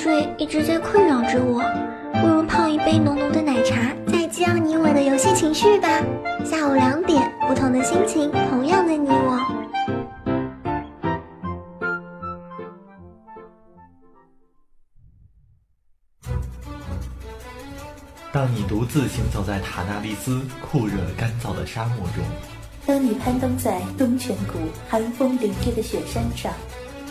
睡一直在困扰着我，不如泡一杯浓浓的奶茶，再激昂你我的游戏情绪吧。下午两点，不同的心情，同样的你我。当你独自行走在塔纳利斯酷热干燥的沙漠中，当你攀登在东泉谷寒风凛冽的雪山上。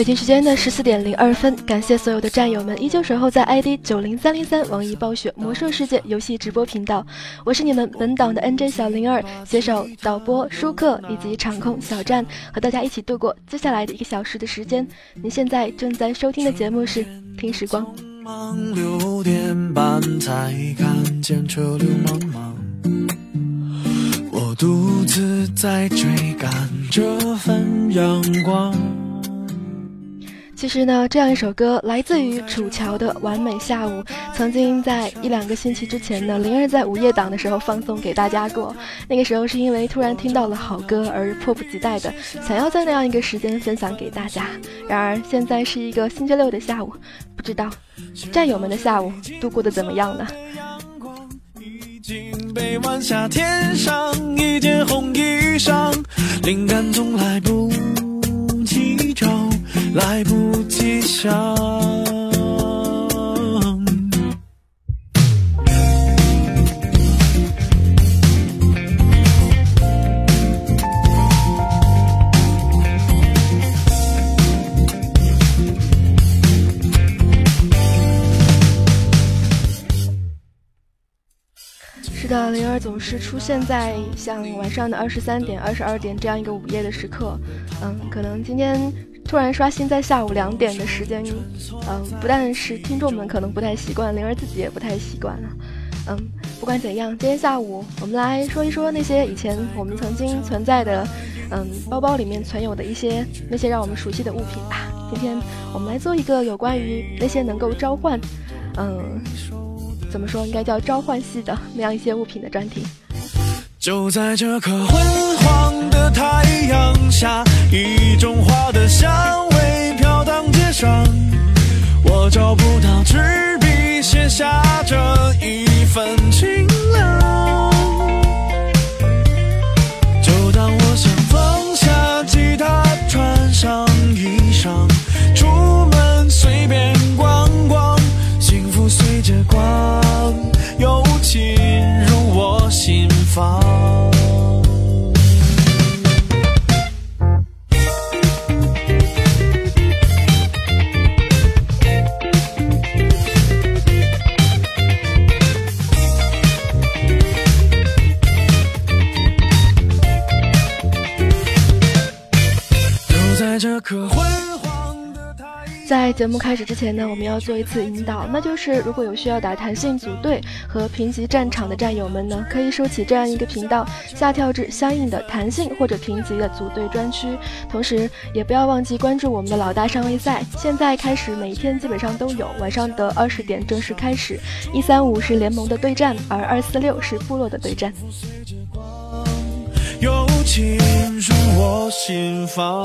北京时间的十四点零二分，感谢所有的战友们依旧守候在 ID 九零三零三网易暴雪魔兽世界游戏直播频道，我是你们本档的 NJ 小灵儿，携手导播舒克以及场控小战，和大家一起度过接下来的一个小时的时间。你现在正在收听的节目是听时光。六点半才看见车流茫茫，我独自在追赶这份阳光。其实呢，这样一首歌来自于楚乔的《完美下午》，曾经在一两个星期之前呢，灵儿在午夜档的时候放送给大家过。那个时候是因为突然听到了好歌而迫不及待的想要在那样一个时间分享给大家。然而现在是一个星期六的下午，不知道战友们的下午度过的怎么样呢？灵感从来不急找。来不及想。是的，灵儿总是出现在像晚上的二十三点、二十二点这样一个午夜的时刻。嗯，可能今天。突然刷新在下午两点的时间，嗯，不但是听众们可能不太习惯，灵儿自己也不太习惯了。嗯，不管怎样，今天下午我们来说一说那些以前我们曾经存在的，嗯，包包里面存有的一些那些让我们熟悉的物品吧。今天我们来做一个有关于那些能够召唤，嗯，怎么说应该叫召唤系的那样一些物品的专题。就在这颗昏黄的太阳下，一种花的香味飘荡街上，我找不到纸笔写下这一份清凉。就当我想放下吉他，穿上衣裳，出门随便逛逛，幸福随着光又侵入我心房。在节目开始之前呢，我们要做一次引导，那就是如果有需要打弹性组队和评级战场的战友们呢，可以收起这样一个频道，下跳至相应的弹性或者评级的组队专区，同时也不要忘记关注我们的老大上位赛，现在开始每一天基本上都有，晚上的二十点正式开始，一三五是联盟的对战，而二四六是部落的对战。友情入我心房。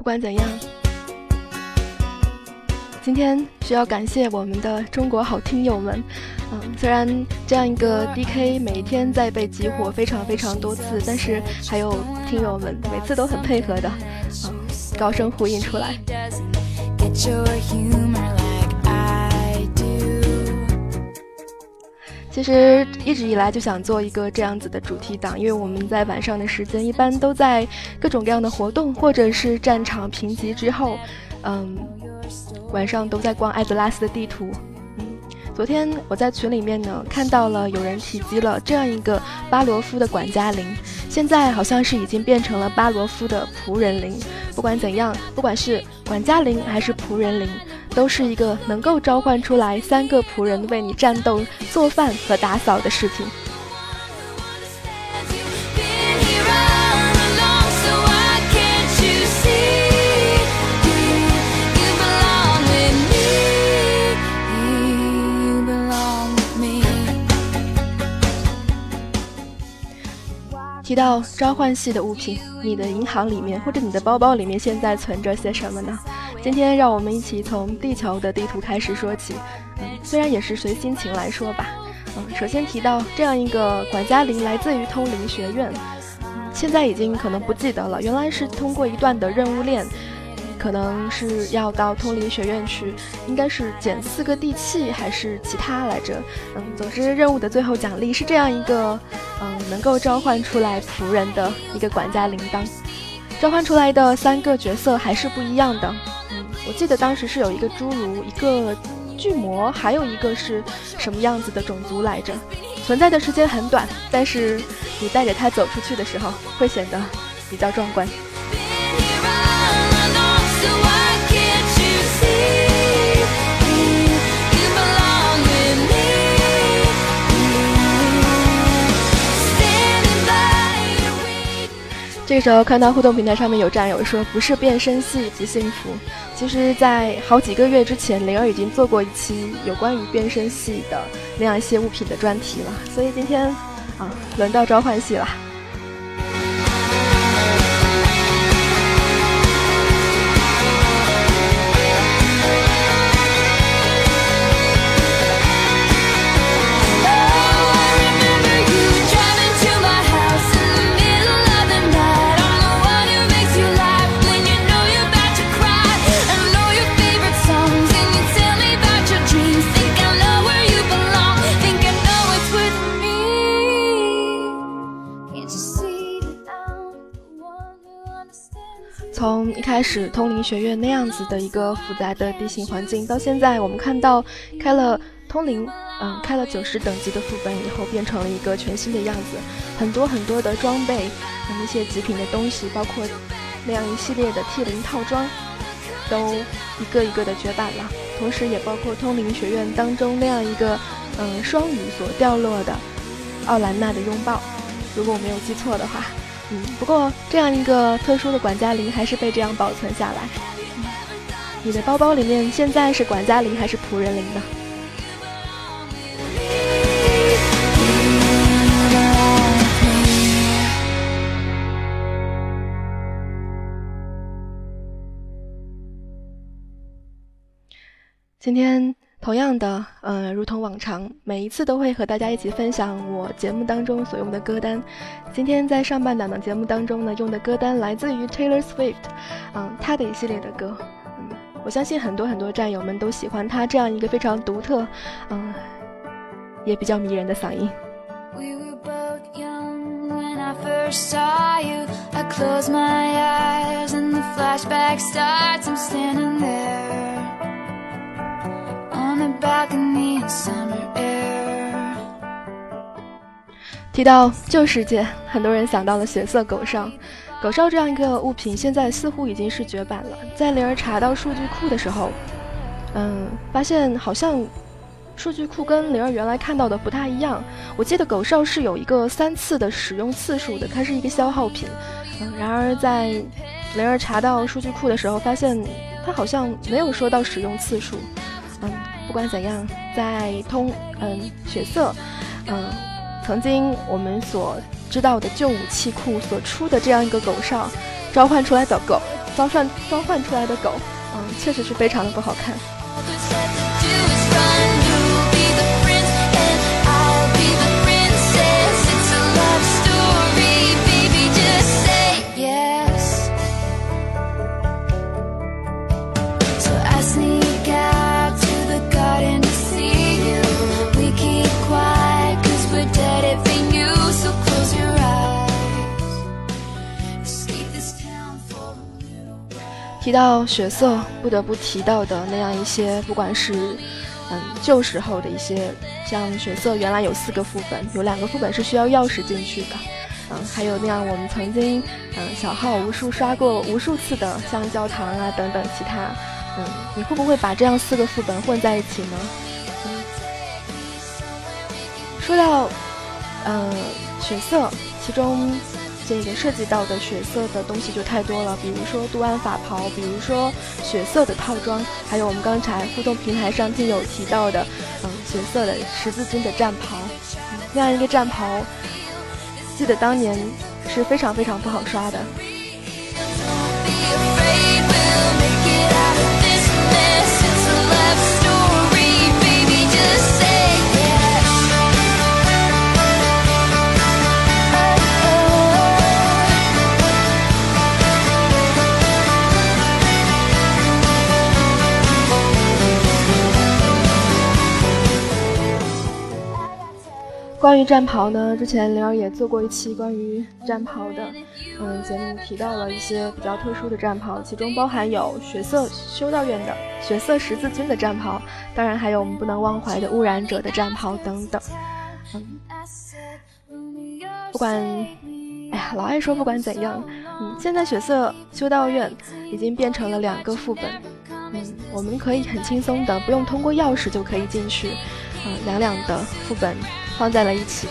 不管怎样，今天需要感谢我们的中国好听友们。嗯，虽然这样一个 DK 每天在被激活非常非常多次，但是还有听友们每次都很配合的，嗯，高声呼应出来。其实一直以来就想做一个这样子的主题档，因为我们在晚上的时间一般都在各种各样的活动或者是战场评级之后，嗯，晚上都在逛艾泽拉斯的地图。嗯，昨天我在群里面呢看到了有人提及了这样一个巴罗夫的管家灵，现在好像是已经变成了巴罗夫的仆人灵。不管怎样，不管是管家灵还是仆人灵。都是一个能够召唤出来三个仆人为你战斗、做饭和打扫的事情。提到召唤系的物品，你的银行里面或者你的包包里面现在存着些什么呢？今天让我们一起从地球的地图开始说起，嗯，虽然也是随心情来说吧，嗯，首先提到这样一个管家灵来自于通灵学院，现在已经可能不记得了，原来是通过一段的任务链，可能是要到通灵学院去，应该是捡四个地契还是其他来着，嗯，总之任务的最后奖励是这样一个，嗯，能够召唤出来仆人的一个管家铃铛，召唤出来的三个角色还是不一样的。我记得当时是有一个侏儒，一个巨魔，还有一个是什么样子的种族来着？存在的时间很短，但是你带着它走出去的时候，会显得比较壮观。这个时候看到互动平台上面有战友说不是变声系不幸福，其实，在好几个月之前，灵儿已经做过一期有关于变声系的那样一些物品的专题了，所以今天啊，轮到召唤系了。从一开始通灵学院那样子的一个复杂的地形环境，到现在我们看到开了通灵，嗯，开了九十等级的副本以后，变成了一个全新的样子。很多很多的装备，那些极品的东西，包括那样一系列的 T 零套装，都一个一个的绝版了。同时，也包括通灵学院当中那样一个，嗯，双鱼所掉落的奥兰娜的拥抱，如果我没有记错的话。嗯，不过这样一个特殊的管家铃还是被这样保存下来。你的包包里面现在是管家铃还是仆人铃呢？今天。同样的嗯如同往常每一次都会和大家一起分享我节目当中所用的歌单。今天在上半档的节目当中呢用的歌单来自于 taylor swift 嗯他的一系列的歌。我相信很多很多战友们都喜欢他这样一个非常独特嗯也比较迷人的嗓音。We were both young when i first saw you. I close my eyes and the flashback starts. I'm standing there 提到旧世界，很多人想到了血色狗哨。狗哨这样一个物品，现在似乎已经是绝版了。在灵儿查到数据库的时候，嗯，发现好像数据库跟灵儿原来看到的不太一样。我记得狗哨是有一个三次的使用次数的，它是一个消耗品。嗯，然而在灵儿查到数据库的时候，发现它好像没有说到使用次数。不管怎样，在通嗯血色，嗯曾经我们所知道的旧武器库所出的这样一个狗哨，召唤出来的狗，召唤召唤出来的狗，嗯确实是非常的不好看。提到血色，不得不提到的那样一些，不管是嗯旧时候的一些，像血色原来有四个副本，有两个副本是需要钥匙进去的，嗯，还有那样我们曾经嗯小号无数刷过无数次的，像教堂啊等等其他，嗯，你会不会把这样四个副本混在一起呢？说到嗯血色，其中。这个涉及到的血色的东西就太多了，比如说杜安法袍，比如说血色的套装，还有我们刚才互动平台上听友提到的，嗯，血色的十字军的战袍，那样一个战袍，记得当年是非常非常不好刷的。关于战袍呢，之前灵儿也做过一期关于战袍的，嗯，节目提到了一些比较特殊的战袍，其中包含有血色修道院的血色十字军的战袍，当然还有我们不能忘怀的污染者的战袍等等。嗯，不管，哎呀，老爱说不管怎样，嗯，现在血色修道院已经变成了两个副本，嗯，我们可以很轻松的不用通过钥匙就可以进去，嗯，两两的副本。放在了一起，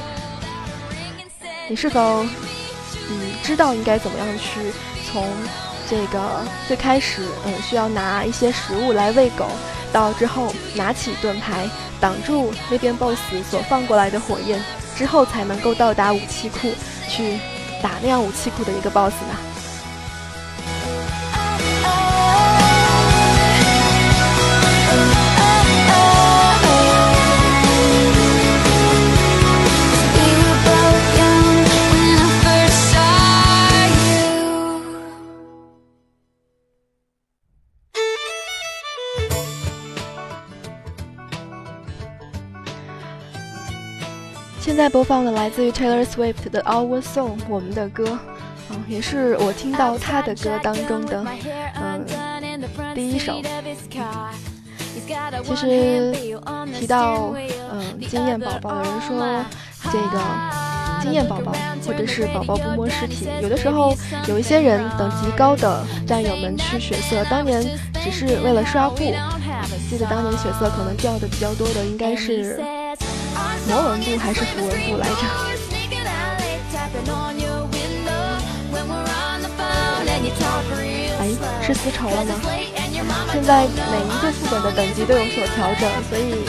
你是否嗯知道应该怎么样去从这个最开始嗯需要拿一些食物来喂狗，到之后拿起盾牌挡住那边 BOSS 所放过来的火焰，之后才能够到达武器库去打那样武器库的一个 BOSS 呢？现在播放的来自于 Taylor Swift 的《Our Song》，我们的歌，嗯，也是我听到他的歌当中的，嗯，第一首。其实提到嗯经验宝宝，有人说这个经验宝宝或者是宝宝不摸尸体，有的时候有一些人等级高的战友们去血色，当年只是为了刷布。记得当年血色可能掉的比较多的应该是。魔纹布还是符文布来着？哎，是丝绸了吗？现在每一个副本的等级都有所调整，所以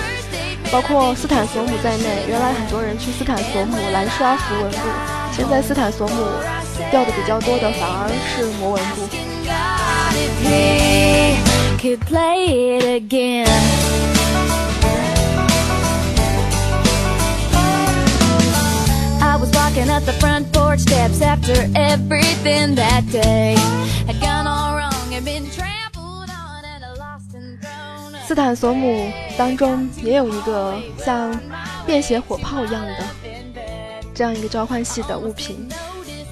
包括斯坦索姆在内，原来很多人去斯坦索姆来刷符文布，现在斯坦索姆掉的比较多的反而是魔纹布。Knocking at the front porch steps after everything that day. Had gone all wrong and been trampled on and lost and thrown. 斯坦索姆当中也有一个像便携火炮一样的这样一个召唤系的物品，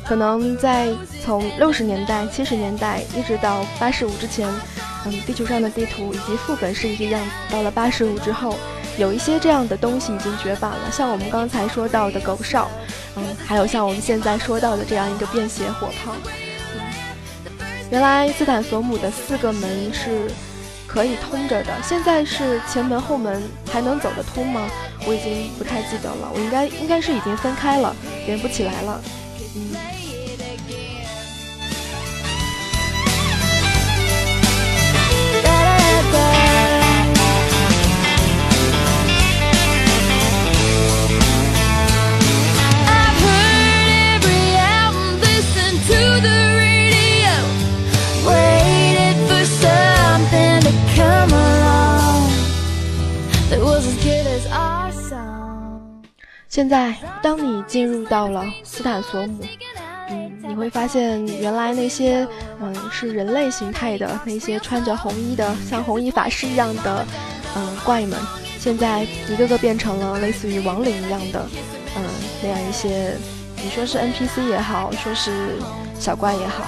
可能在从六十年代、七十年代一直到八十五之前。嗯，地球上的地图以及副本是一个样子。到了八十五之后，有一些这样的东西已经绝版了，像我们刚才说到的狗哨，嗯，还有像我们现在说到的这样一个便携火炮。原来斯坦索姆的四个门是可以通着的，现在是前门后门还能走得通吗？我已经不太记得了，我应该应该是已经分开了，连不起来了。嗯。现在，当你进入到了斯坦索姆，嗯，你会发现原来那些嗯是人类形态的那些穿着红衣的像红衣法师一样的嗯怪们，现在一个个变成了类似于亡灵一样的嗯那样一些，你说是 NPC 也好，说是小怪也好，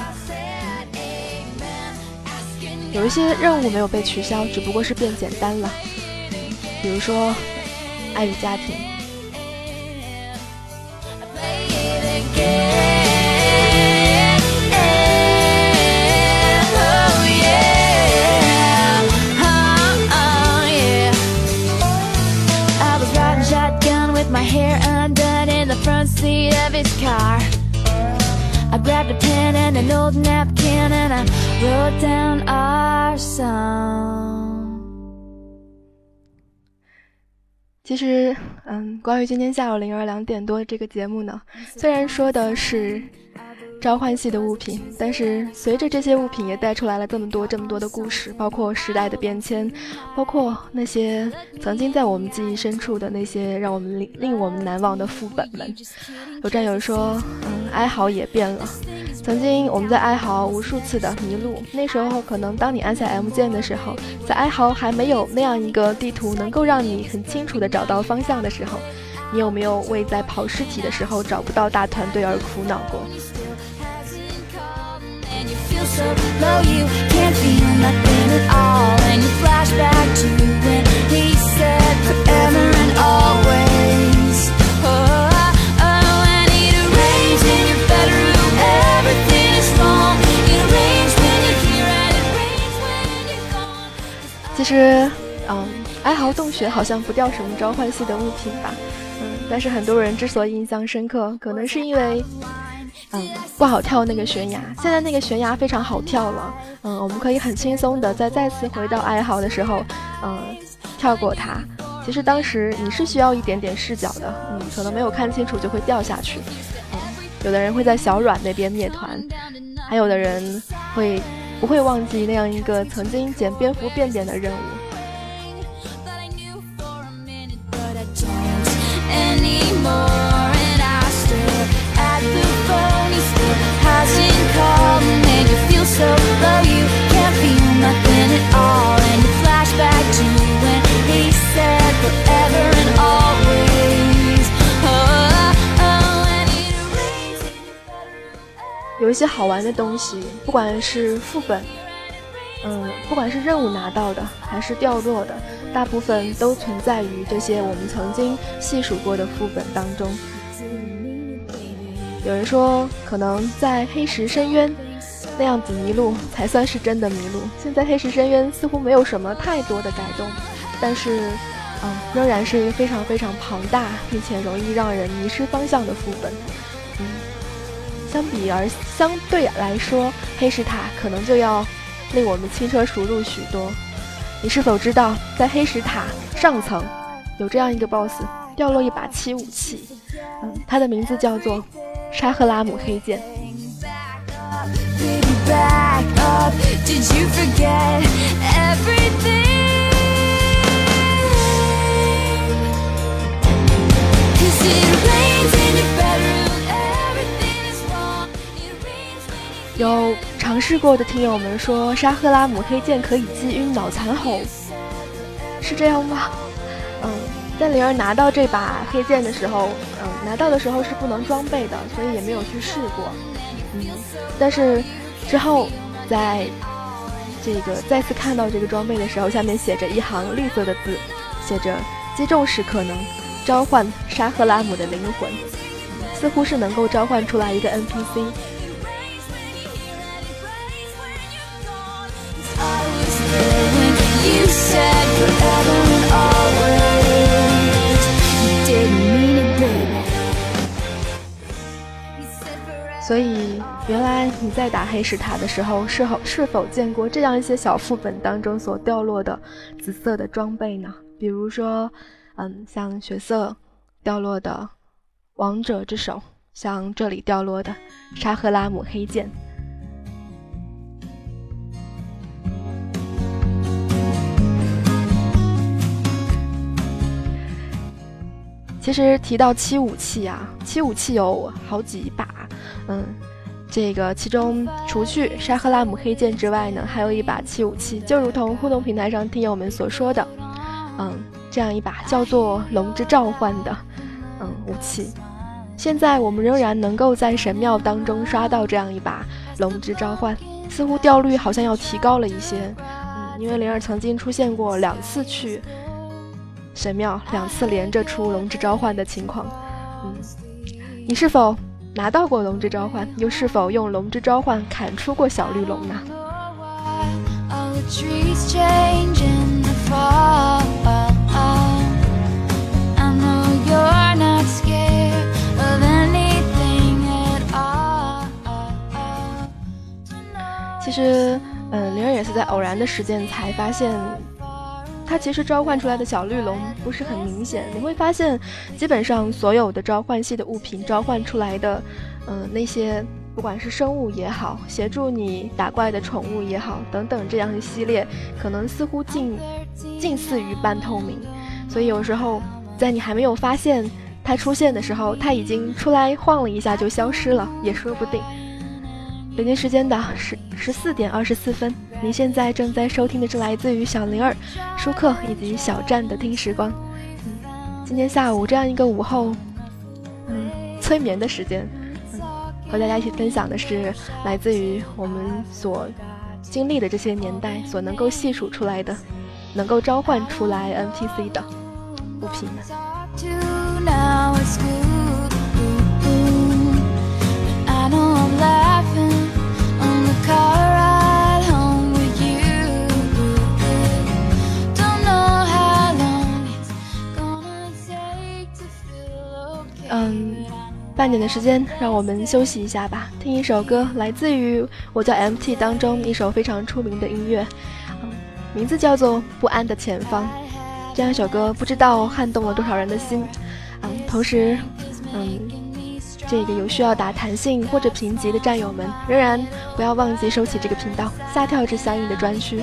有一些任务没有被取消，只不过是变简单了，比如说爱与家庭。Oh, my hair undone in the front seat of his car. I grabbed a pen and an old napkin and I wrote down our song. 其实嗯，关于今天下午零二两点多这个节目呢，虽然说的是。召唤系的物品，但是随着这些物品也带出来了这么多这么多的故事，包括时代的变迁，包括那些曾经在我们记忆深处的那些让我们令令我们难忘的副本们。有战友说，嗯，哀嚎也变了。曾经我们在哀嚎无数次的迷路，那时候可能当你按下 M 键的时候，在哀嚎还没有那样一个地图能够让你很清楚的找到方向的时候。你有没有为在跑尸体的时候找不到大团队而苦恼过？其实，嗯，哀嚎洞穴好像不掉什么召唤系的物品吧，嗯，但是很多人之所以印象深刻，可能是因为，嗯，不好跳那个悬崖。现在那个悬崖非常好跳了，嗯，我们可以很轻松的在再次回到哀嚎的时候，嗯，跳过它。其实当时你是需要一点点视角的，嗯，可能没有看清楚就会掉下去。嗯，有的人会在小阮那边灭团，还有的人会。不会忘记那样一个曾经捡蝙蝠便便的任务。有一些好玩的东西，不管是副本，嗯，不管是任务拿到的，还是掉落的，大部分都存在于这些我们曾经细数过的副本当中。有人说，可能在黑石深渊那样子迷路才算是真的迷路。现在黑石深渊似乎没有什么太多的改动，但是，嗯，仍然是一个非常非常庞大并且容易让人迷失方向的副本。嗯相比而相对来说，黑石塔可能就要令我们轻车熟路许多。你是否知道，在黑石塔上层有这样一个 BOSS，掉落一把七武器，嗯，它的名字叫做沙赫拉姆黑剑。有尝试过的听友们说，沙赫拉姆黑剑可以击晕脑残猴，是这样吗？嗯，在灵儿拿到这把黑剑的时候，嗯，拿到的时候是不能装备的，所以也没有去试过。嗯，但是之后在这个再次看到这个装备的时候，下面写着一行绿色的字，写着击中时可能召唤沙赫拉姆的灵魂，似乎是能够召唤出来一个 NPC。所以，原来你在打黑石塔的时候，是否是否见过这样一些小副本当中所掉落的紫色的装备呢？比如说，嗯，像血色掉落的王者之手，像这里掉落的沙赫拉姆黑剑。其实提到七武器啊，七武器有好几把，嗯，这个其中除去沙赫拉姆黑剑之外呢，还有一把七武器，就如同互动平台上听友们所说的，嗯，这样一把叫做龙之召唤的，嗯，武器。现在我们仍然能够在神庙当中刷到这样一把龙之召唤，似乎掉率好像要提高了一些，嗯，因为灵儿曾经出现过两次去。神庙两次连着出龙之召唤的情况，嗯，你是否拿到过龙之召唤？又是否用龙之召唤砍出过小绿龙呢？其实，嗯，灵儿也是在偶然的时间才发现。它其实召唤出来的小绿龙不是很明显，你会发现，基本上所有的召唤系的物品召唤出来的，嗯，那些不管是生物也好，协助你打怪的宠物也好，等等这样的系列，可能似乎近近似于半透明，所以有时候在你还没有发现它出现的时候，它已经出来晃了一下就消失了，也说不定。北京时间的十十四点二十四分。您现在正在收听的是来自于小灵儿、舒克以及小站的听时光。今天下午这样一个午后，嗯，催眠的时间，嗯和大家一起分享的是来自于我们所经历的这些年代所能够细数出来的，能够召唤出来 NPC 的物品们。半点的时间，让我们休息一下吧，听一首歌，来自于我叫 MT 当中一首非常出名的音乐，名字叫做《不安的前方》。这样一首歌，不知道撼动了多少人的心。嗯，同时，嗯，这个有需要打弹性或者评级的战友们，仍然不要忘记收起这个频道，下跳至相应的专区。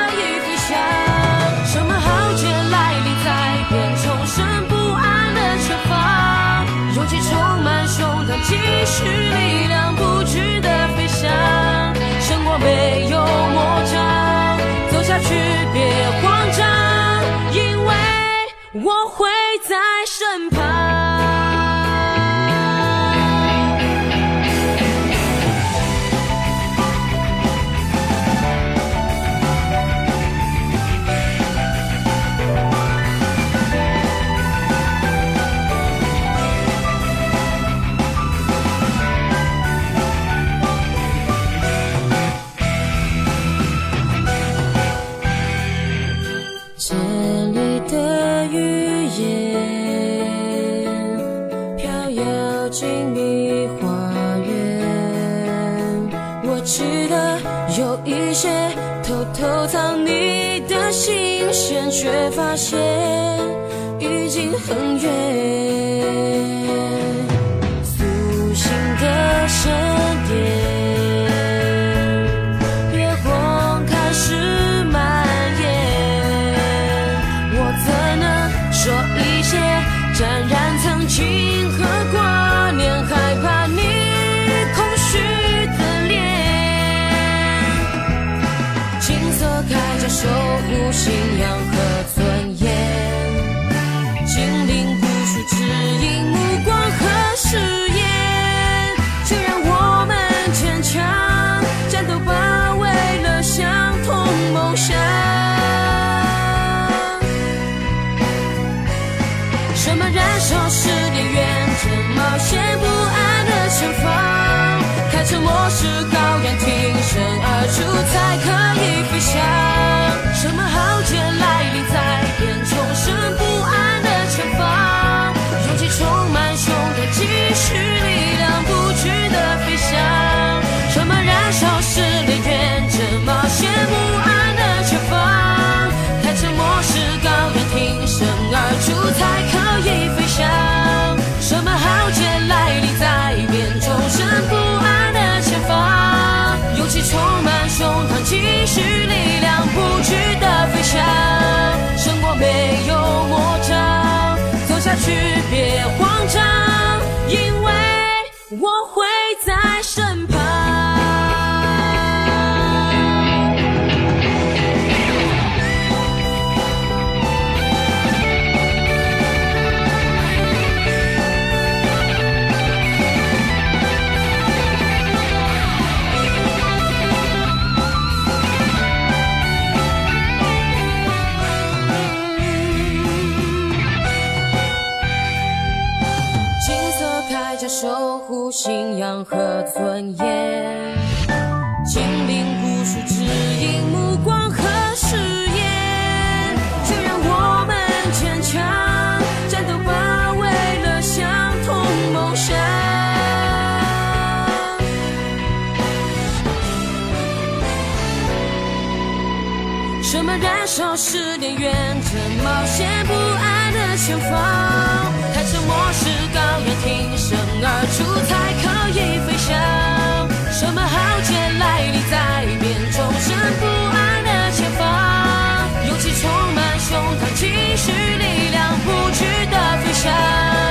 是力量不屈的飞翔，胜过没有魔障，走下去别慌张，因为我会却发现已经很远。前方，开沉默是高原，挺身而出才可以飞翔。什么浩劫来临再变重生？不安的前方，勇气充满胸膛，积蓄力量，不惧的飞翔。什么燃烧是烈，天真冒险不安的前方，开沉默是高原，挺身而出才。积蓄力量不屈的飞翔胜过没有魔障走下去别慌张和尊严，精灵故事指引目光和誓言，就让我们坚强，战斗吧，为了相同梦想。什么燃烧是烈焰，怎冒险不安的前方？开沉默是高原，挺身。而出才可以飞翔。什么浩劫来临在变众生不安的前方？勇气充满胸膛，积蓄力量不惧的飞翔。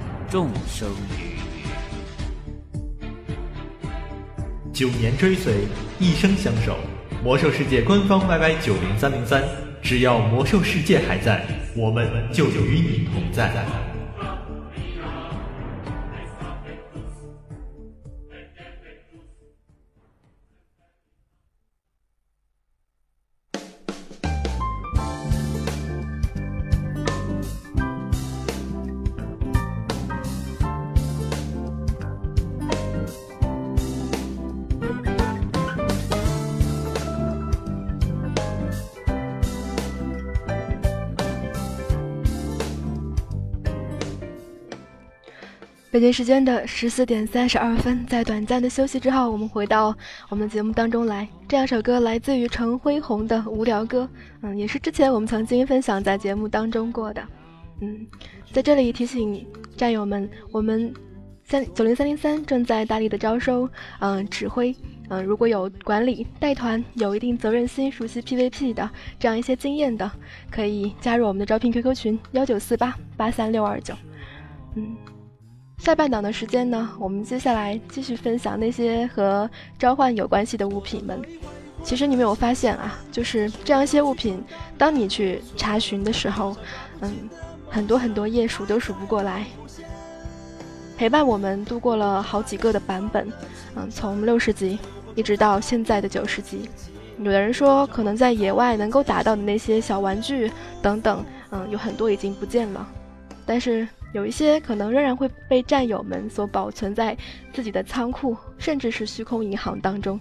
众生鱼。九年追随，一生相守。魔兽世界官方 YY 九零三零三，只要魔兽世界还在，我们就与你同在。北京时间的十四点三十二分，在短暂的休息之后，我们回到我们节目当中来。这两首歌来自于陈辉宏的《无聊歌》，嗯，也是之前我们曾经分享在节目当中过的。嗯，在这里提醒战友们，我们三九零三零三正在大力的招收，嗯，指挥，嗯，如果有管理带团有一定责任心、熟悉 PVP 的这样一些经验的，可以加入我们的招聘 QQ 群幺九四八八三六二九。嗯。下半档的时间呢，我们接下来继续分享那些和召唤有关系的物品们。其实你没有发现啊，就是这样一些物品，当你去查询的时候，嗯，很多很多页数都数不过来。陪伴我们度过了好几个的版本，嗯，从六十级一直到现在的九十级。有的人说，可能在野外能够打到的那些小玩具等等，嗯，有很多已经不见了，但是。有一些可能仍然会被战友们所保存在自己的仓库，甚至是虚空银行当中。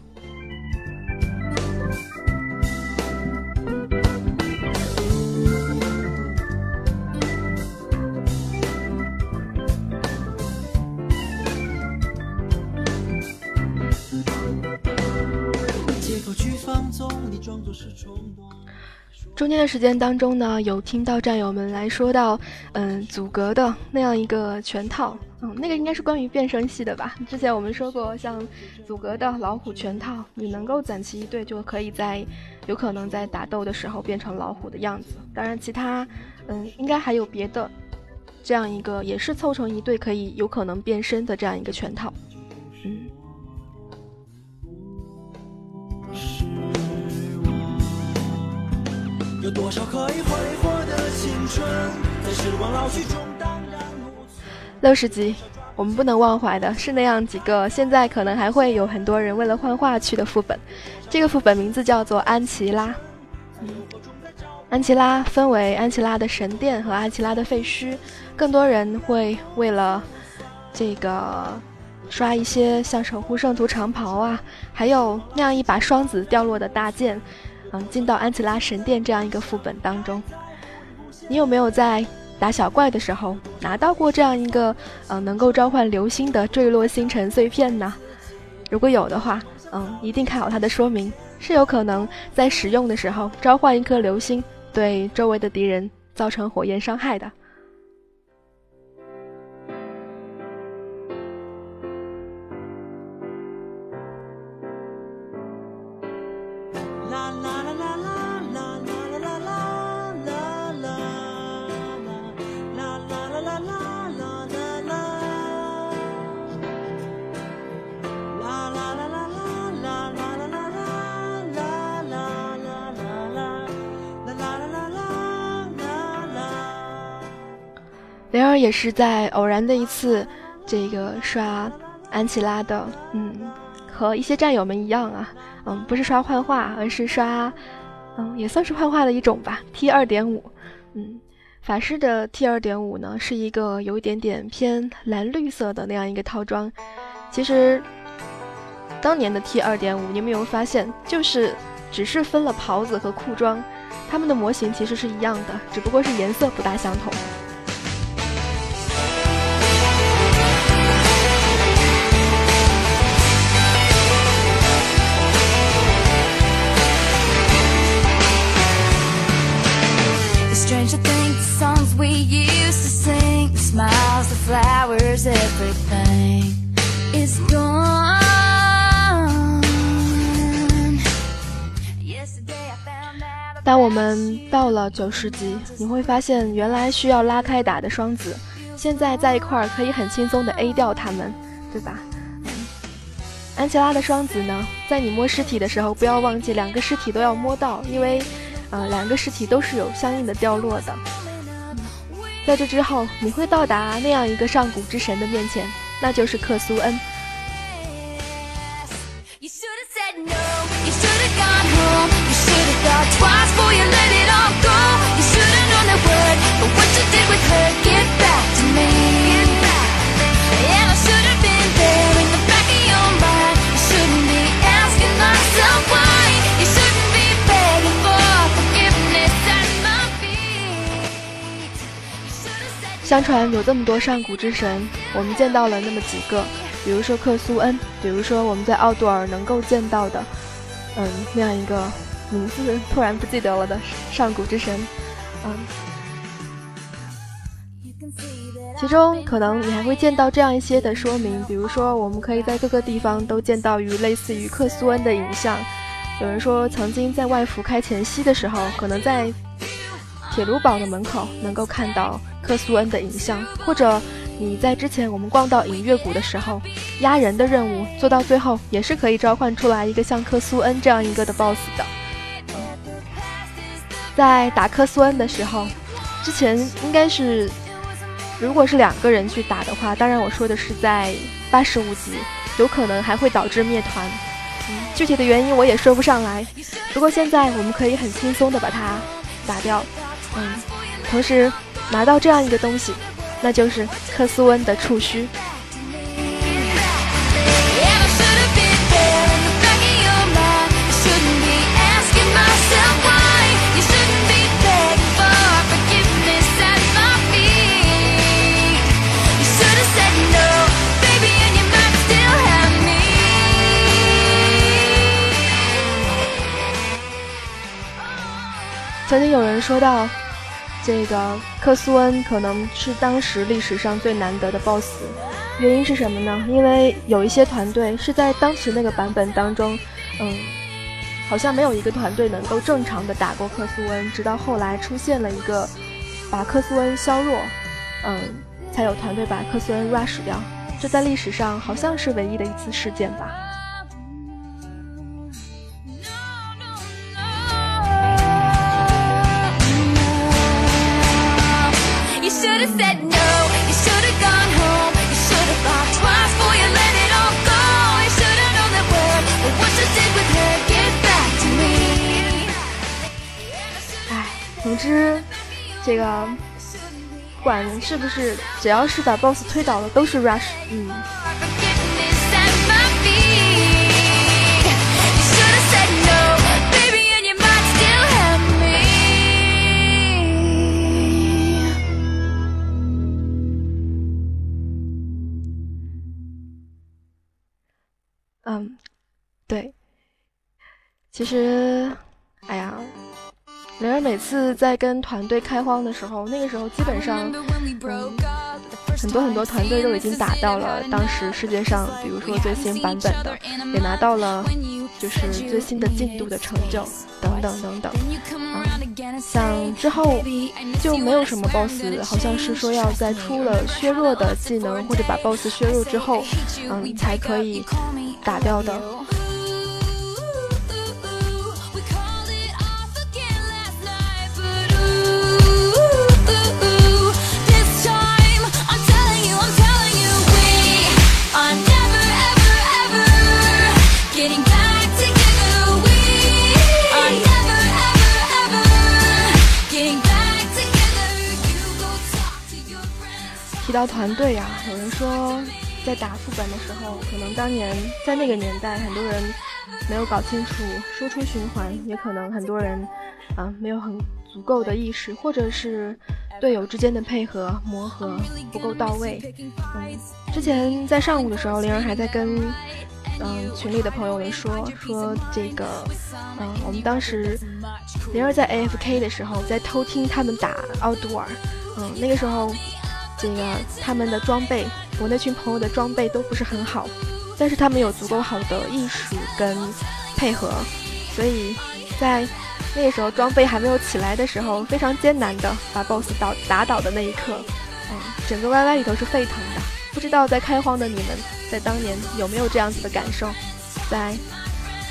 中间的时间当中呢，有听到战友们来说到，嗯，阻隔的那样一个全套，嗯，那个应该是关于变声系的吧？之前我们说过，像阻隔的老虎全套，你能够攒齐一队，就可以在有可能在打斗的时候变成老虎的样子。当然，其他，嗯，应该还有别的，这样一个也是凑成一队可以有可能变身的这样一个全套，嗯。有多少可以挥霍的青春，在时光老去中荡然无存。六十级，我们不能忘怀的是那样几个，现在可能还会有很多人为了幻化去的副本。这个副本名字叫做安琪拉。嗯，安琪拉分为安琪拉的神殿和安琪拉的废墟。更多人会为了这个刷一些像守护圣徒长袍啊，还有那样一把双子掉落的大剑。嗯，进到安琪拉神殿这样一个副本当中，你有没有在打小怪的时候拿到过这样一个嗯能够召唤流星的坠落星辰碎片呢？如果有的话，嗯，一定看好它的说明，是有可能在使用的时候召唤一颗流星，对周围的敌人造成火焰伤害的。灵儿也是在偶然的一次，这个刷安琪拉的，嗯，和一些战友们一样啊，嗯，不是刷幻化，而是刷，嗯，也算是幻化的一种吧，T 二点五，嗯，法师的 T 二点五呢是一个有一点点偏蓝绿色的那样一个套装。其实当年的 T 二点五，你有没有发现，就是只是分了袍子和裤装，它们的模型其实是一样的，只不过是颜色不大相同。当我们到了九十级，你会发现原来需要拉开打的双子，现在在一块儿可以很轻松的 A 掉他们，对吧？安琪拉的双子呢，在你摸尸体的时候，不要忘记两个尸体都要摸到，因为，呃，两个尸体都是有相应的掉落的。在这之后，你会到达那样一个上古之神的面前，那就是克苏恩。相传有这么多上古之神，我们见到了那么几个，比如说克苏恩，比如说我们在奥杜尔能够见到的，嗯，那样一个名字突然不记得了的上古之神，嗯，其中可能你还会见到这样一些的说明，比如说我们可以在各个地方都见到于类似于克苏恩的影像，有人说曾经在外服开前夕的时候，可能在铁炉堡的门口能够看到。克苏恩的影像，或者你在之前我们逛到隐月谷的时候，压人的任务做到最后，也是可以召唤出来一个像克苏恩这样一个的 BOSS 的。在打克苏恩的时候，之前应该是，如果是两个人去打的话，当然我说的是在八十五级，有可能还会导致灭团。具体的原因我也说不上来。不过现在我们可以很轻松的把它打掉。嗯，同时。拿到这样一个东西，那就是克斯温的触须。曾经有人说到。这个克苏恩可能是当时历史上最难得的 BOSS，原因是什么呢？因为有一些团队是在当时那个版本当中，嗯，好像没有一个团队能够正常的打过克苏恩，直到后来出现了一个把克苏恩削弱，嗯，才有团队把克苏恩 rush 掉。这在历史上好像是唯一的一次事件吧。之，这个不管是不是，只要是把 BOSS 推倒了，都是 rush。嗯。嗯，对，其实。灵儿每次在跟团队开荒的时候，那个时候基本上，嗯，很多很多团队都已经打到了当时世界上，比如说最新版本的，也拿到了就是最新的进度的成就，等等等等。嗯，像之后就没有什么 BOSS，好像是说要在出了削弱的技能或者把 BOSS 削弱之后，嗯，才可以打掉的。提到团队呀，有人说在打副本的时候，可能当年在那个年代，很多人没有搞清楚输出循环，也可能很多人啊没有很足够的意识，或者是队友之间的配合磨合不够到位。嗯，之前在上午的时候，灵儿还在跟嗯群里的朋友们说说这个，嗯，我们当时灵儿在 AFK 的时候，在偷听他们打奥杜尔，嗯，那个时候。这个他们的装备，我那群朋友的装备都不是很好，但是他们有足够好的意识跟配合，所以在那个时候装备还没有起来的时候，非常艰难的把 BOSS 倒打倒的那一刻，嗯，整个 YY 里头是沸腾的。不知道在开荒的你们，在当年有没有这样子的感受？在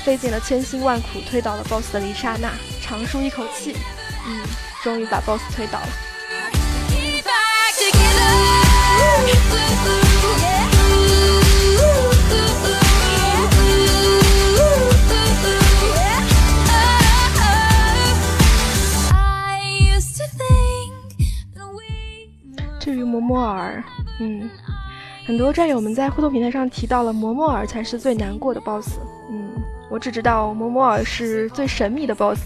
费尽了千辛万苦推倒了 BOSS 的一刹那，长舒一口气，嗯，终于把 BOSS 推倒了。至于摩摩尔，嗯，很多战友们在互动平台上提到了摩摩尔才是最难过的 BOSS，嗯，我只知道摩摩尔是最神秘的 BOSS，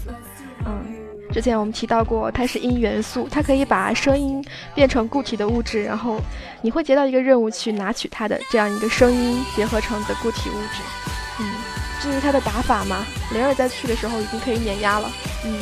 嗯。之前我们提到过，它是音元素，它可以把声音变成固体的物质，然后你会接到一个任务去拿取它的这样一个声音结合成的固体物质。嗯，至于它的打法嘛，灵儿在去的时候已经可以碾压了。嗯。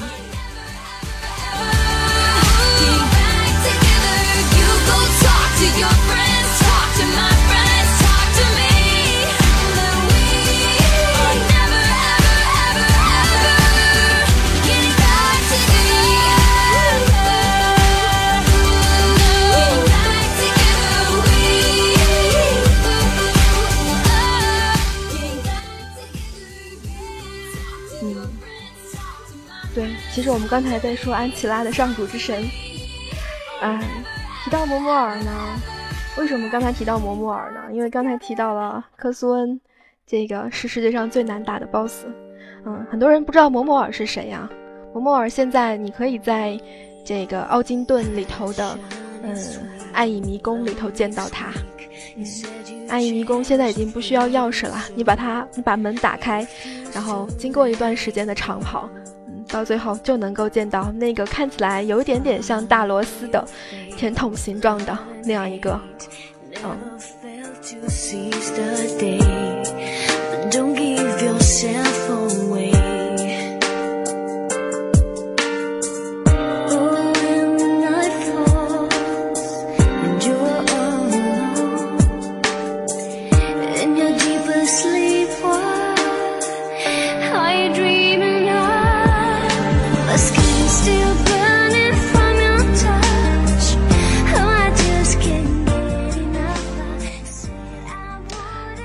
嗯，对其实我们刚才在说安琪拉的上古之神，嗯，提到摩摩尔呢，为什么刚才提到摩摩尔呢？因为刚才提到了科苏恩，这个是世界上最难打的 BOSS。嗯，很多人不知道摩摩尔是谁呀？摩摩尔现在你可以在这个奥金顿里头的，嗯，爱乙迷宫里头见到他。嗯，爱乙迷宫现在已经不需要钥匙了，你把它，你把门打开，然后经过一段时间的长跑。到最后就能够见到那个看起来有一点点像大螺丝的甜筒形状的那样一个，嗯。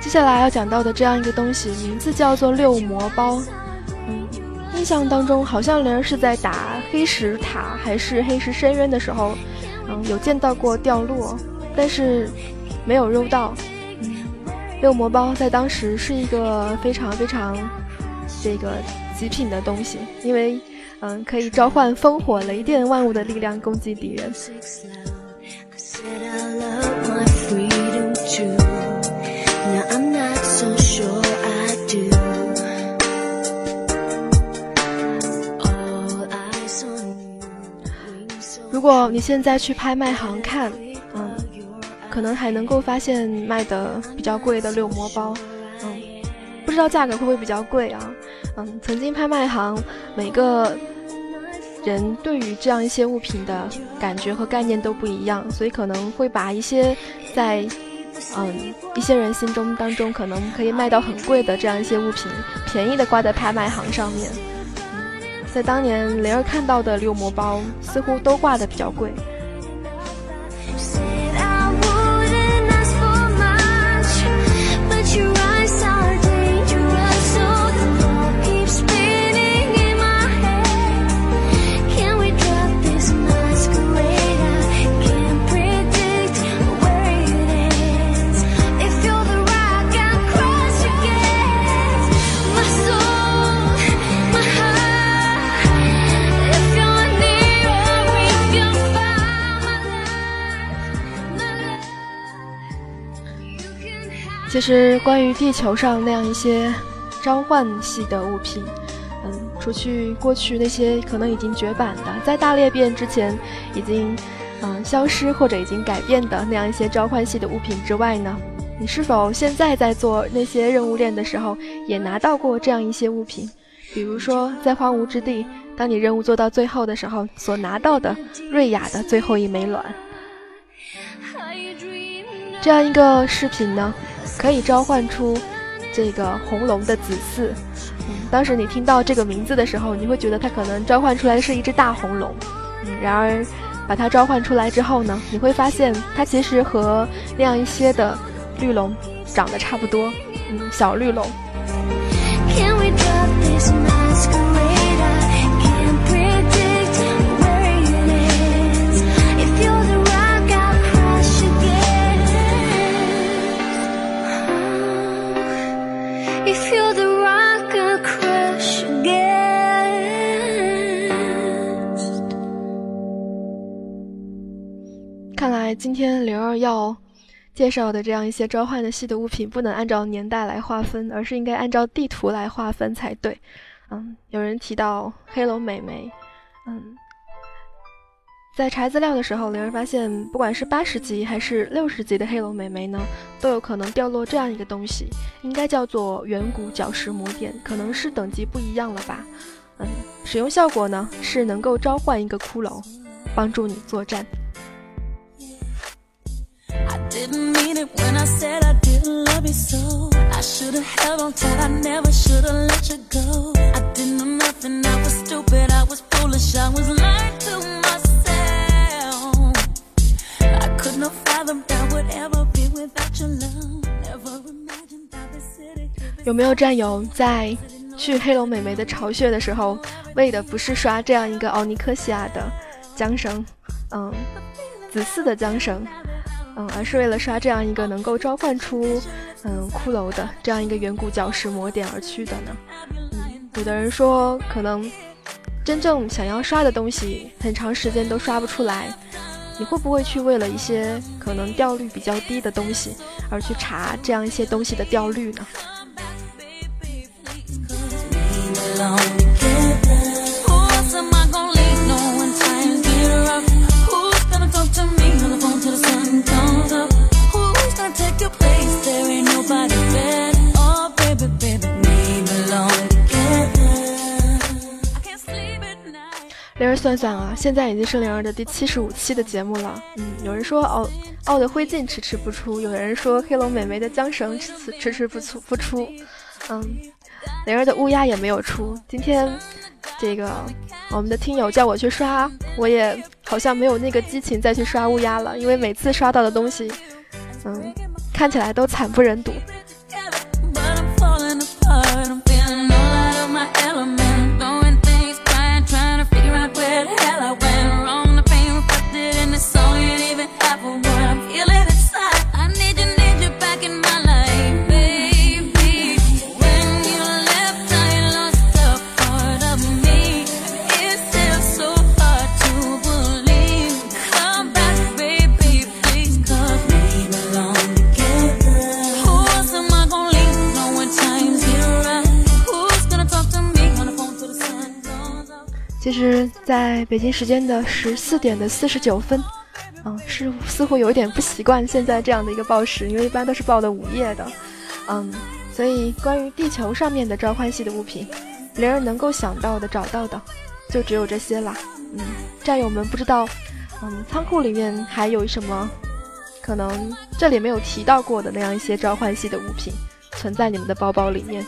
接下来要讲到的这样一个东西，名字叫做六魔包。嗯，印象当中好像灵儿是在打黑石塔还是黑石深渊的时候，嗯，有见到过掉落，但是没有肉到。六魔包在当时是一个非常非常这个极品的东西，因为嗯可以召唤烽火雷电万物的力量攻击敌人。如果你现在去拍卖行看，嗯，可能还能够发现卖的比较贵的六魔包，嗯，不知道价格会不会比较贵啊？嗯，曾经拍卖行每个人对于这样一些物品的感觉和概念都不一样，所以可能会把一些在嗯一些人心中当中可能可以卖到很贵的这样一些物品，便宜的挂在拍卖行上面。在当年雷儿看到的六魔包似乎都挂的比较贵。其实，关于地球上那样一些召唤系的物品，嗯，除去过去那些可能已经绝版的，在大裂变之前已经嗯消失或者已经改变的那样一些召唤系的物品之外呢，你是否现在在做那些任务链的时候也拿到过这样一些物品？比如说，在荒芜之地，当你任务做到最后的时候所拿到的瑞亚的最后一枚卵，这样一个视频呢？可以召唤出这个红龙的子嗣。嗯，当时你听到这个名字的时候，你会觉得它可能召唤出来是一只大红龙。嗯，然而把它召唤出来之后呢，你会发现它其实和那样一些的绿龙长得差不多。嗯，小绿龙。看来今天灵儿要介绍的这样一些召唤的系的物品，不能按照年代来划分，而是应该按照地图来划分才对。嗯，有人提到黑龙美眉，嗯，在查资料的时候，灵儿发现，不管是八十级还是六十级的黑龙美眉呢，都有可能掉落这样一个东西，应该叫做远古角石魔点，可能是等级不一样了吧。嗯，使用效果呢是能够召唤一个骷髅，帮助你作战。I didn't mean it when I said I didn't love you so. I should've held on tight, I never should've let you go. I didn't know nothing, I was stupid, I was foolish, I was lying to myself. I could not fathom that would ever be without your love. Never imagined that the city. 有没有战友在去黑龙美眉的巢穴的时候，为的不是刷这样一个奥尼克西亚的缰绳，嗯，子嗣的缰绳？嗯，而是为了刷这样一个能够召唤出嗯骷髅的这样一个远古角石魔点而去的呢？嗯，有的人说可能真正想要刷的东西，很长时间都刷不出来。你会不会去为了一些可能掉率比较低的东西而去查这样一些东西的掉率呢？算算啊，现在已经是灵儿的第七十五期的节目了。嗯，有人说奥奥的灰烬迟迟不出，有人说黑龙美眉的缰绳迟迟迟迟不出不出。嗯，灵儿的乌鸦也没有出。今天这个我们的听友叫我去刷，我也好像没有那个激情再去刷乌鸦了，因为每次刷到的东西，嗯，看起来都惨不忍睹。其实，在北京时间的十四点的四十九分，嗯，是似乎有一点不习惯现在这样的一个报时，因为一般都是报的午夜的，嗯，所以关于地球上面的召唤系的物品，灵儿能够想到的、找到的，就只有这些啦。嗯，战友们不知道，嗯，仓库里面还有什么可能这里没有提到过的那样一些召唤系的物品存在你们的包包里面。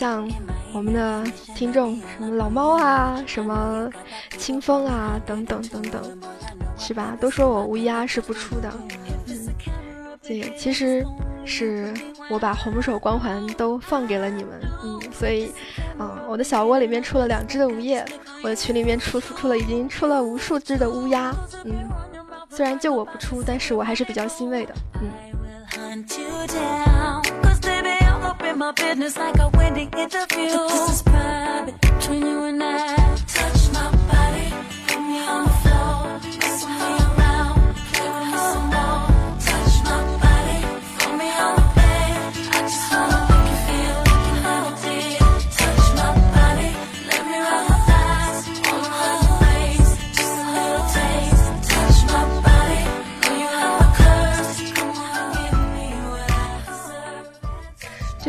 像我们的听众，什么老猫啊，什么清风啊，等等等等，是吧？都说我乌鸦是不出的，嗯，这其实是我把红手光环都放给了你们，嗯，所以，嗯，我的小窝里面出了两只的梧叶，我的群里面出出出了已经出了无数只的乌鸦，嗯，虽然就我不出，但是我还是比较欣慰的，嗯。My business like a winning interview. This is private between you and I. Touch my body, put me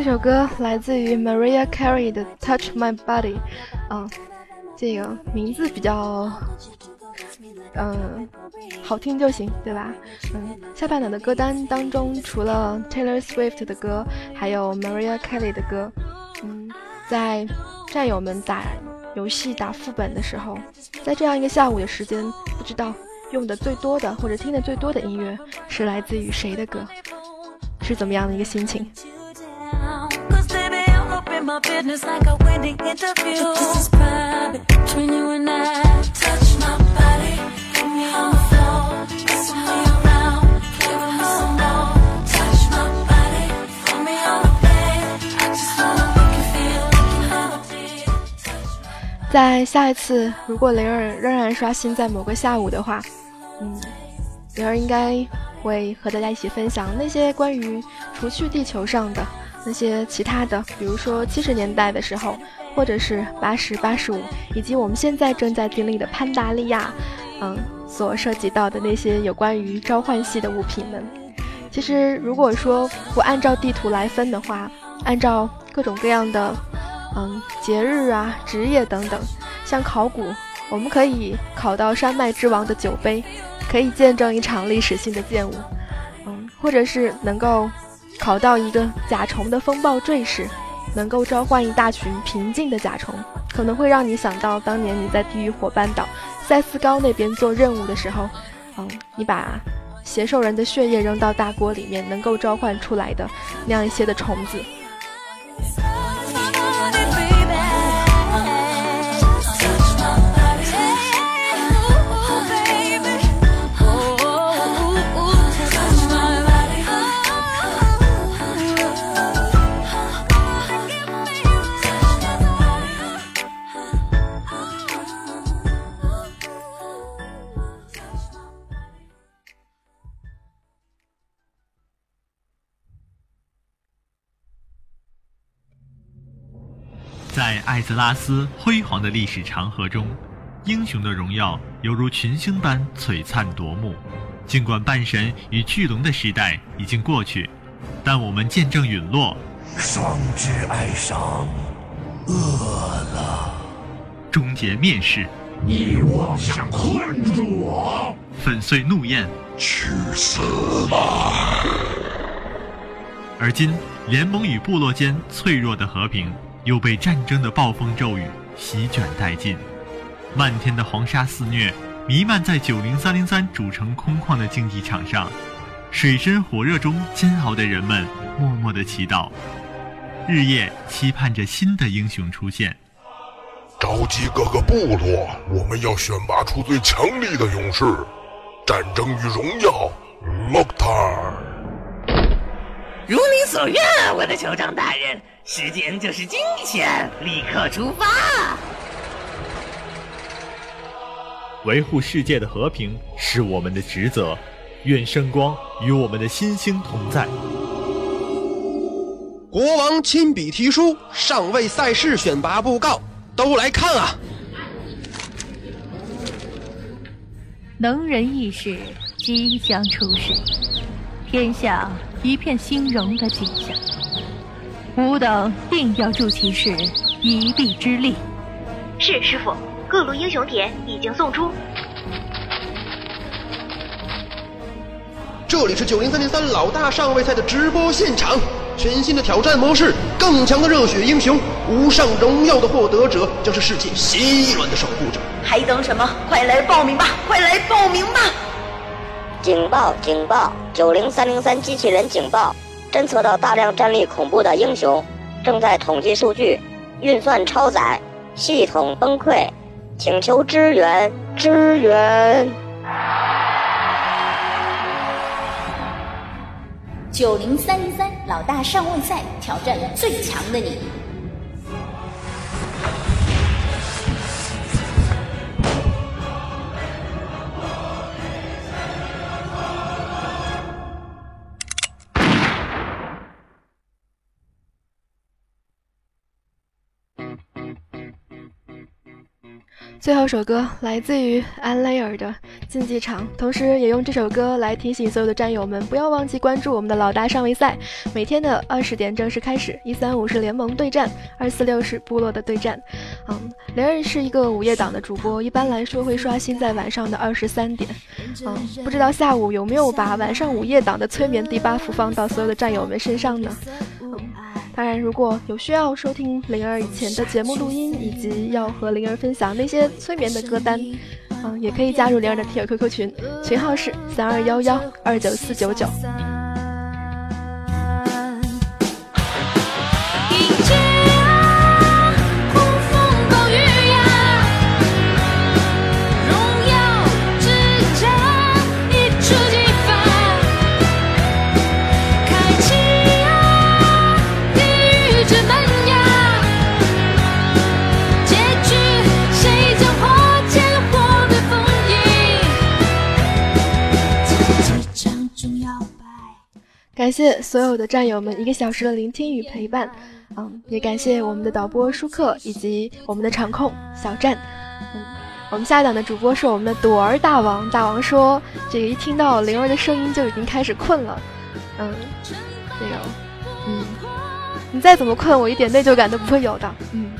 这首歌来自于 Maria Carey 的《Touch My Body》，嗯，这个名字比较，嗯，好听就行，对吧？嗯，下半场的歌单当中，除了 Taylor Swift 的歌，还有 Maria Carey 的歌。嗯，在战友们打游戏打副本的时候，在这样一个下午的时间，不知道用的最多的或者听的最多的音乐是来自于谁的歌？是怎么样的一个心情？my business like a winning interview. This is private between you and I. Touch my body, put me on the floor, mess me around, play with me some more. Touch my body, put me on the bed. I just wanna make you feel like you never did. 在下一次，如果灵儿仍然刷新在某个下午的话，嗯，灵儿应该会和大家一起分享那些关于除去地球上的。那些其他的，比如说七十年代的时候，或者是八十八十五，以及我们现在正在经历的潘达利亚，嗯，所涉及到的那些有关于召唤系的物品们。其实，如果说不按照地图来分的话，按照各种各样的，嗯，节日啊、职业等等，像考古，我们可以考到山脉之王的酒杯，可以见证一场历史性的建物，嗯，或者是能够。考到一个甲虫的风暴坠时，能够召唤一大群平静的甲虫，可能会让你想到当年你在地狱火半岛塞斯高那边做任务的时候，嗯，你把邪兽人的血液扔到大锅里面，能够召唤出来的那样一些的虫子。在艾泽拉斯辉煌的历史长河中，英雄的荣耀犹如群星般璀璨夺目。尽管半神与巨龙的时代已经过去，但我们见证陨落。双之哀伤，饿了。终结灭世。你妄想困住我？粉碎怒焰。去死吧！而今，联盟与部落间脆弱的和平。又被战争的暴风骤雨席卷殆尽，漫天的黄沙肆虐，弥漫在九零三零三主城空旷的竞技场上。水深火热中煎熬的人们默默的祈祷，日夜期盼着新的英雄出现。召集各个部落，我们要选拔出最强力的勇士。战争与荣耀，莫塔尔。如你所愿，我的酋长大人。时间就是金钱，立刻出发。维护世界的和平是我们的职责，愿圣光与我们的新星同在。国王亲笔提书上位赛事选拔布告，都来看啊！能人异士即将出世，天下一片兴荣的景象。吾等定要助其事一臂之力。是师傅，各路英雄帖已经送出。这里是九零三零三老大上位赛的直播现场，全新的挑战模式，更强的热血英雄，无上荣耀的获得者将是世界新一轮的守护者。还等什么？快来报名吧！快来报名吧！警报！警报！九零三零三机器人警报！侦测到大量战力恐怖的英雄，正在统计数据，运算超载，系统崩溃，请求支援！支援！九零三零三老大上位赛，挑战最强的你。最后首歌来自于安雷尔的《竞技场》，同时也用这首歌来提醒所有的战友们，不要忘记关注我们的老大上位赛。每天的二十点正式开始，一三五是联盟对战，二四六是部落的对战。嗯，雷尔是一个午夜档的主播，一般来说会刷新在晚上的二十三点。嗯，不知道下午有没有把晚上午夜档的催眠第八幅放到所有的战友们身上呢？当然，如果有需要收听灵儿以前的节目录音，以及要和灵儿分享那些催眠的歌单，嗯，也可以加入灵儿的听友 QQ 群，群号是三二幺幺二九四九九。感谢所有的战友们一个小时的聆听与陪伴，嗯，也感谢我们的导播舒克以及我们的场控小战，嗯，我们下一档的主播是我们的朵儿大王，大王说这个一听到灵儿的声音就已经开始困了，嗯，这个，嗯，你再怎么困，我一点内疚感都不会有的，嗯。